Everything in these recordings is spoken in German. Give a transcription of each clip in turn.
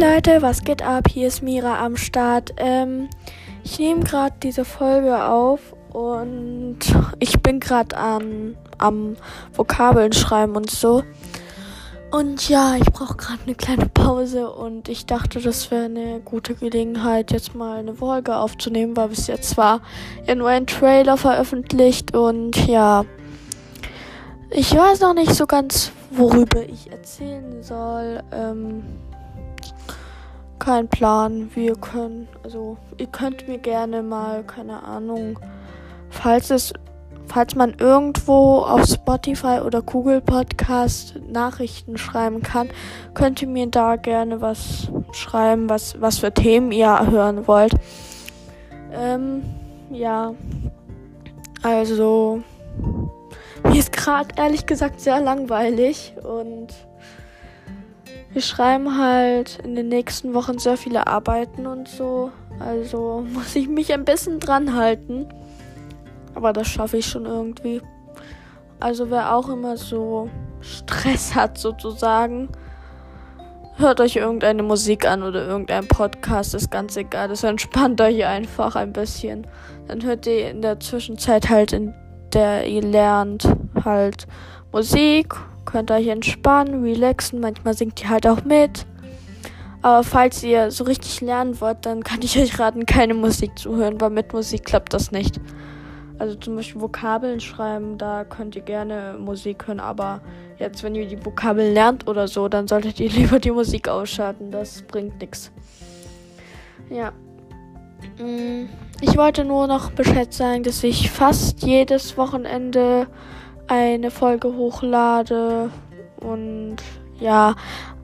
Leute, was geht ab? Hier ist Mira am Start. Ähm, ich nehme gerade diese Folge auf und ich bin gerade am, am Vokabeln schreiben und so. Und ja, ich brauche gerade eine kleine Pause und ich dachte, das wäre eine gute Gelegenheit, jetzt mal eine Folge aufzunehmen, weil bis jetzt war ja nur ein Trailer veröffentlicht und ja, ich weiß noch nicht so ganz, worüber ich erzählen soll. Ähm, kein Plan. Wir können, also ihr könnt mir gerne mal, keine Ahnung, falls es, falls man irgendwo auf Spotify oder Google Podcast Nachrichten schreiben kann, könnt ihr mir da gerne was schreiben, was, was für Themen ihr hören wollt. Ähm, ja. Also, mir ist gerade ehrlich gesagt sehr langweilig und wir schreiben halt in den nächsten Wochen sehr viele Arbeiten und so. Also muss ich mich ein bisschen dran halten. Aber das schaffe ich schon irgendwie. Also wer auch immer so Stress hat sozusagen, hört euch irgendeine Musik an oder irgendein Podcast, ist ganz egal. Das entspannt euch einfach ein bisschen. Dann hört ihr in der Zwischenzeit halt, in der ihr lernt, halt Musik Könnt euch entspannen, relaxen. Manchmal singt ihr halt auch mit. Aber falls ihr so richtig lernen wollt, dann kann ich euch raten, keine Musik zu hören, weil mit Musik klappt das nicht. Also zum Beispiel Vokabeln schreiben, da könnt ihr gerne Musik hören, aber jetzt, wenn ihr die Vokabeln lernt oder so, dann solltet ihr lieber die Musik ausschalten. Das bringt nichts. Ja. Mm, ich wollte nur noch Bescheid sagen, dass ich fast jedes Wochenende eine Folge hochlade. Und ja,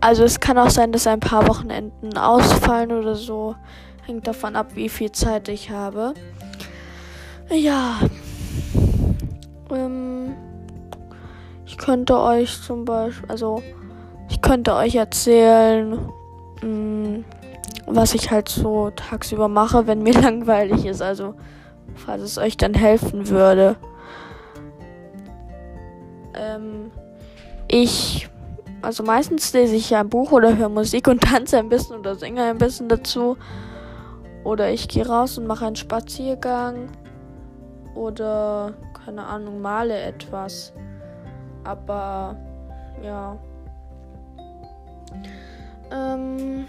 also es kann auch sein, dass ein paar Wochenenden ausfallen oder so. Hängt davon ab, wie viel Zeit ich habe. Ja. Ähm, ich könnte euch zum Beispiel, also ich könnte euch erzählen, mh, mm, was ich halt so tagsüber mache, wenn mir langweilig ist. Also falls es euch dann helfen würde. Ähm, ich, also meistens lese ich ja ein Buch oder höre Musik und tanze ein bisschen oder singe ein bisschen dazu. Oder ich gehe raus und mache einen Spaziergang. Oder, keine Ahnung, male etwas. Aber, ja. Ähm.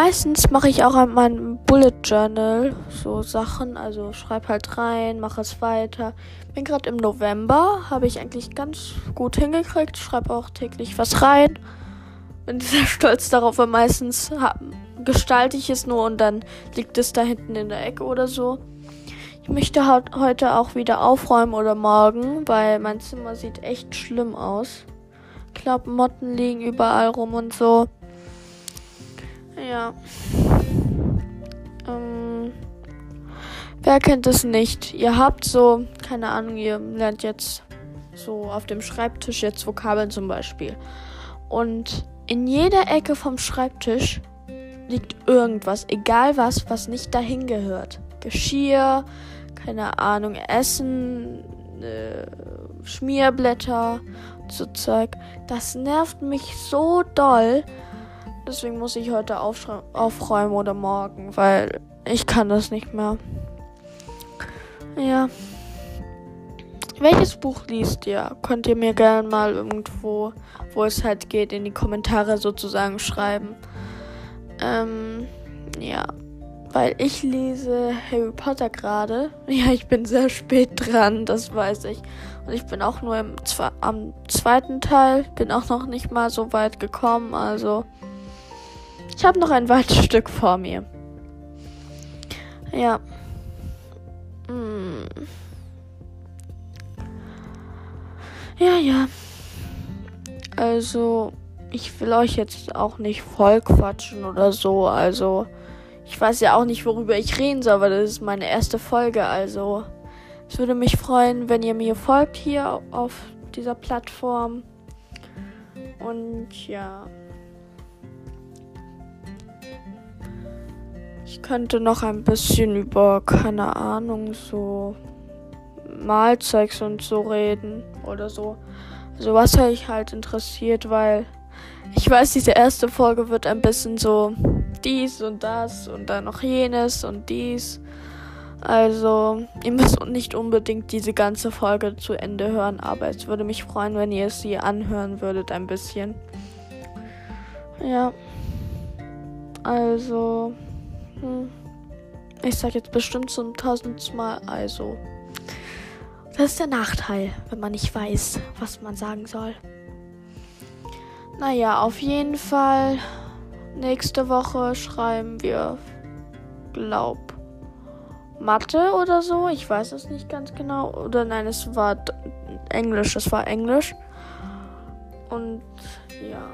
Meistens mache ich auch an meinem Bullet Journal so Sachen, also schreib halt rein, mache es weiter. Bin gerade im November, habe ich eigentlich ganz gut hingekriegt, schreibe auch täglich was rein. Bin sehr stolz darauf, weil meistens gestalte ich es nur und dann liegt es da hinten in der Ecke oder so. Ich möchte heute auch wieder aufräumen oder morgen, weil mein Zimmer sieht echt schlimm aus. Motten liegen überall rum und so. Ja. Ähm, wer kennt es nicht? Ihr habt so, keine Ahnung, ihr lernt jetzt so auf dem Schreibtisch jetzt Vokabeln zum Beispiel. Und in jeder Ecke vom Schreibtisch liegt irgendwas, egal was, was nicht dahin gehört. Geschirr, keine Ahnung, Essen, äh, Schmierblätter, so Zeug. Das nervt mich so doll. Deswegen muss ich heute aufräumen oder morgen, weil ich kann das nicht mehr. Ja. Welches Buch liest ihr? Könnt ihr mir gerne mal irgendwo, wo es halt geht, in die Kommentare sozusagen schreiben. Ähm, ja. Weil ich lese Harry Potter gerade. Ja, ich bin sehr spät dran, das weiß ich. Und ich bin auch nur im, am zweiten Teil, bin auch noch nicht mal so weit gekommen, also. Ich habe noch ein weites Stück vor mir. Ja. Hm. Ja, ja. Also, ich will euch jetzt auch nicht voll quatschen oder so. Also, ich weiß ja auch nicht, worüber ich reden soll, aber das ist meine erste Folge. Also, es würde mich freuen, wenn ihr mir folgt hier auf dieser Plattform. Und ja. Ich könnte noch ein bisschen über, keine Ahnung, so Malzeugs und so reden oder so. Also was euch halt interessiert, weil ich weiß, diese erste Folge wird ein bisschen so dies und das und dann noch jenes und dies. Also, ihr müsst nicht unbedingt diese ganze Folge zu Ende hören, aber es würde mich freuen, wenn ihr sie anhören würdet ein bisschen. Ja. Also, hm. ich sag jetzt bestimmt zum tausendsten Mal also. Das ist der Nachteil, wenn man nicht weiß, was man sagen soll. Naja, auf jeden Fall. Nächste Woche schreiben wir, glaub, Mathe oder so. Ich weiß es nicht ganz genau. Oder nein, es war Englisch. Es war Englisch. Und ja.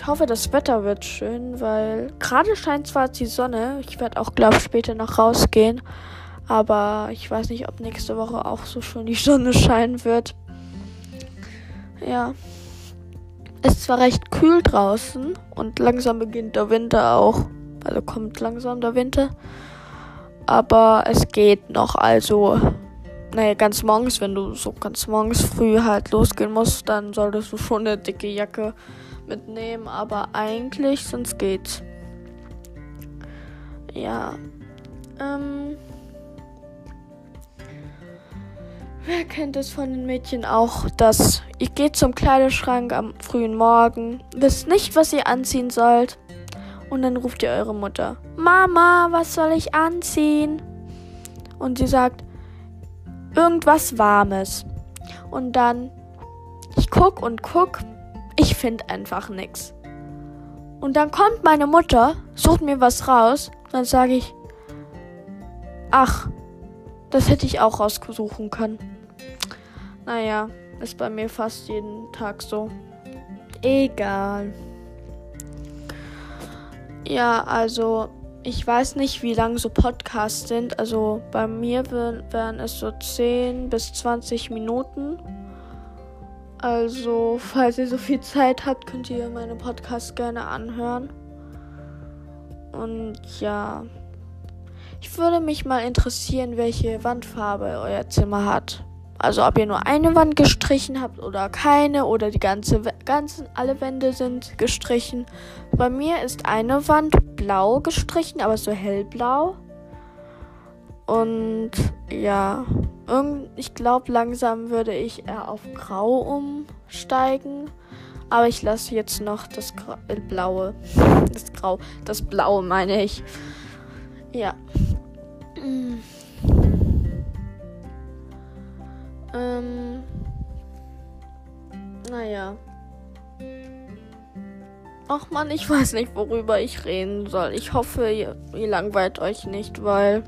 Ich hoffe, das Wetter wird schön, weil gerade scheint zwar die Sonne. Ich werde auch, glaube ich, später noch rausgehen. Aber ich weiß nicht, ob nächste Woche auch so schön die Sonne scheinen wird. Ja. Ist zwar recht kühl draußen und langsam beginnt der Winter auch. Also kommt langsam der Winter. Aber es geht noch. Also, naja, ganz morgens, wenn du so ganz morgens früh halt losgehen musst, dann solltest du schon eine dicke Jacke mitnehmen. Aber eigentlich, sonst geht's. Ja. Ähm. Wer kennt es von den Mädchen auch, dass ihr geht zum Kleiderschrank am frühen Morgen, wisst nicht, was ihr anziehen sollt und dann ruft ihr eure Mutter, Mama, was soll ich anziehen? Und sie sagt, irgendwas Warmes. Und dann, ich guck und guck, ich finde einfach nichts. Und dann kommt meine Mutter, sucht mir was raus, dann sage ich, ach, das hätte ich auch raussuchen können. Naja, ist bei mir fast jeden Tag so. Egal. Ja, also ich weiß nicht, wie lang so Podcasts sind. Also bei mir wären es so 10 bis 20 Minuten. Also, falls ihr so viel Zeit habt, könnt ihr meine Podcasts gerne anhören. Und ja. Ich würde mich mal interessieren, welche Wandfarbe euer Zimmer hat. Also ob ihr nur eine Wand gestrichen habt oder keine oder die ganze ganzen alle Wände sind gestrichen. Bei mir ist eine Wand blau gestrichen, aber so hellblau. Und ja, ich glaube langsam würde ich eher auf grau umsteigen. Aber ich lasse jetzt noch das Gra äh, blaue, das grau, das blaue meine ich. Ja. Ähm. Naja. Ach man, ich weiß nicht, worüber ich reden soll. Ich hoffe, ihr, ihr langweilt euch nicht, weil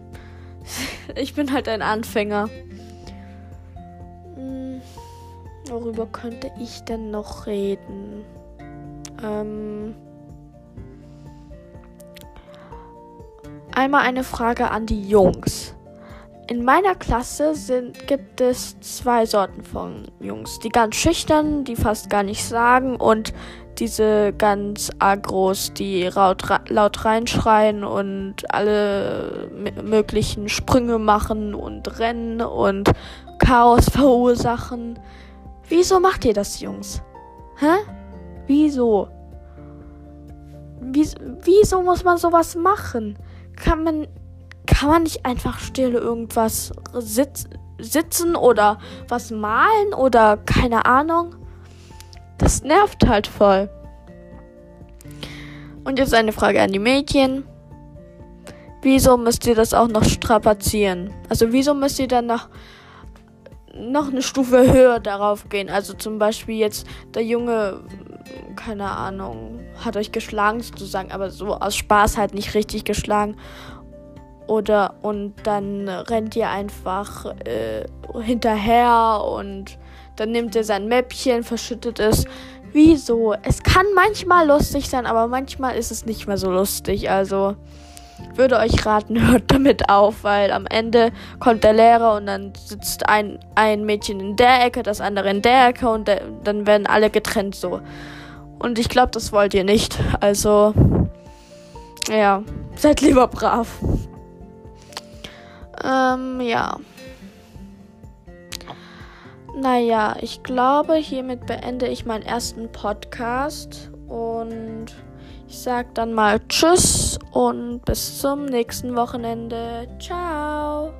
ich bin halt ein Anfänger. Worüber könnte ich denn noch reden? Ähm. Einmal eine Frage an die Jungs. In meiner Klasse sind, gibt es zwei Sorten von Jungs. Die ganz schüchtern, die fast gar nicht sagen und diese ganz agros, die laut, laut reinschreien und alle möglichen Sprünge machen und rennen und Chaos verursachen. Wieso macht ihr das, Jungs? Hä? Wieso? Wieso, wieso muss man sowas machen? Kann man kann man nicht einfach still irgendwas sitz sitzen oder was malen oder keine Ahnung? Das nervt halt voll. Und jetzt eine Frage an die Mädchen. Wieso müsst ihr das auch noch strapazieren? Also wieso müsst ihr dann noch, noch eine Stufe höher darauf gehen? Also zum Beispiel jetzt der Junge, keine Ahnung, hat euch geschlagen sozusagen, aber so aus Spaß halt nicht richtig geschlagen. Oder und dann rennt ihr einfach äh, hinterher und dann nimmt er sein Mäppchen, verschüttet es. Wieso? Es kann manchmal lustig sein, aber manchmal ist es nicht mehr so lustig. Also würde euch raten, hört damit auf, weil am Ende kommt der Lehrer und dann sitzt ein, ein Mädchen in der Ecke, das andere in der Ecke und der, dann werden alle getrennt so. Und ich glaube, das wollt ihr nicht. Also, ja, seid lieber brav. Ähm, ja. naja, ich glaube, hiermit beende ich meinen ersten Podcast und ich sag dann mal Tschüss und bis zum nächsten Wochenende. Ciao.